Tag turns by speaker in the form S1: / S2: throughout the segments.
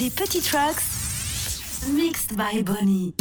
S1: Les petits tracks mixed by Bonnie.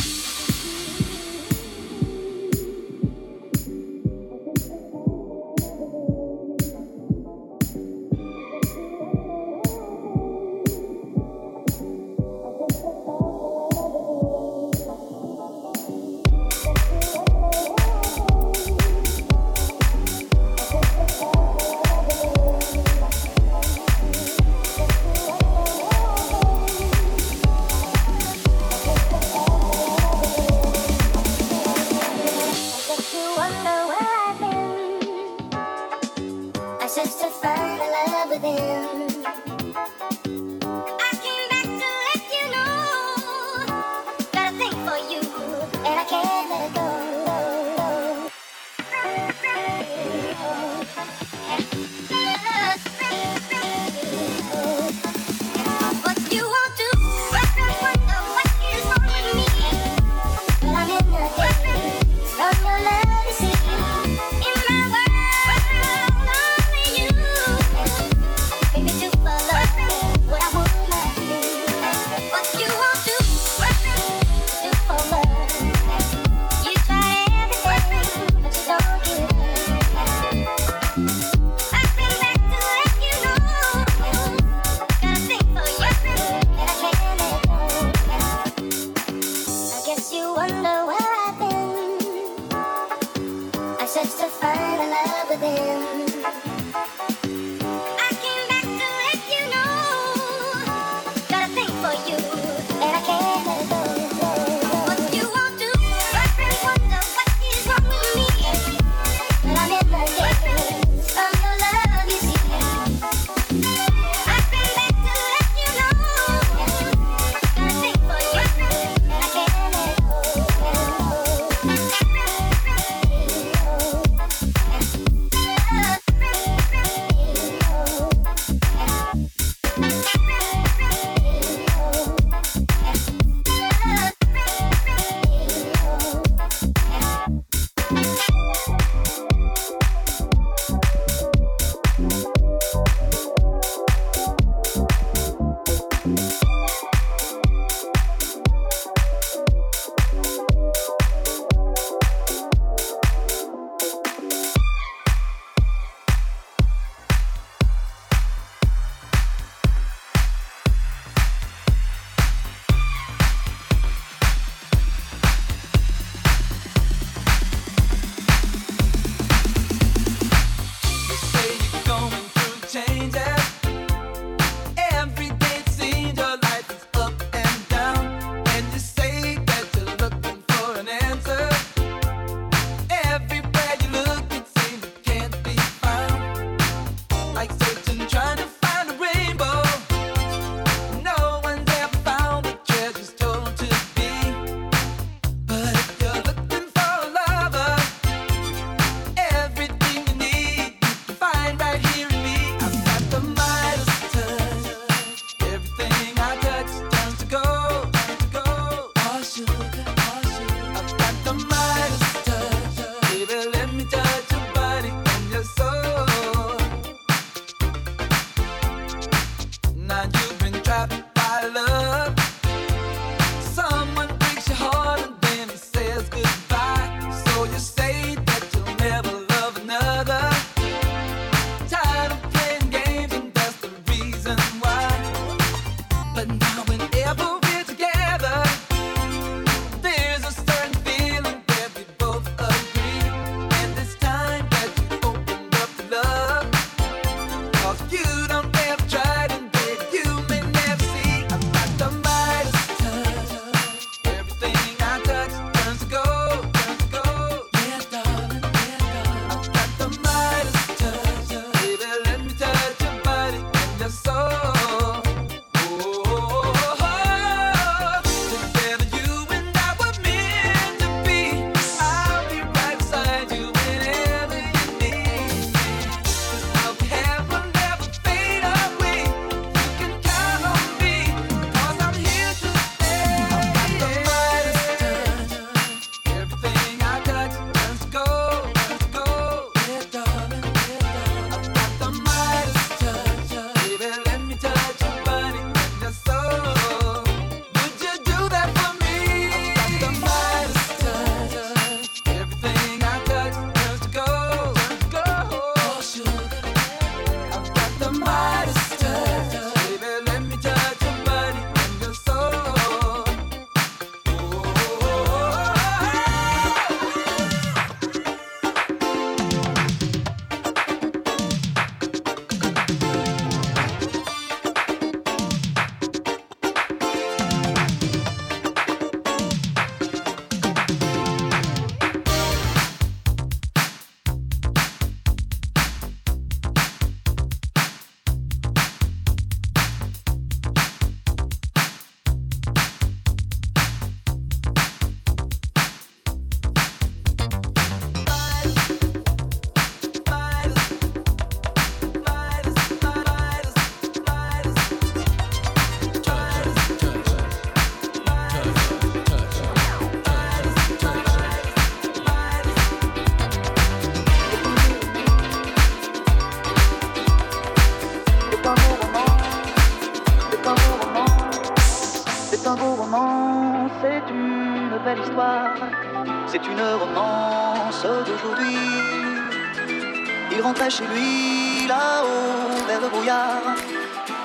S2: Chez lui là-haut vers le brouillard.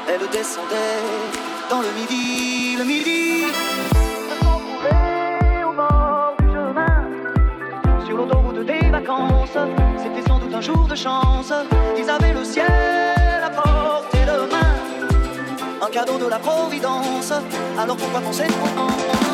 S2: Elle descendait dans le midi, le midi. Se sont au bord du chemin, sur l'autoroute des vacances. C'était sans doute un jour de chance. Ils avaient le ciel à portée de main, un cadeau de la Providence. Alors pourquoi penser trop C'est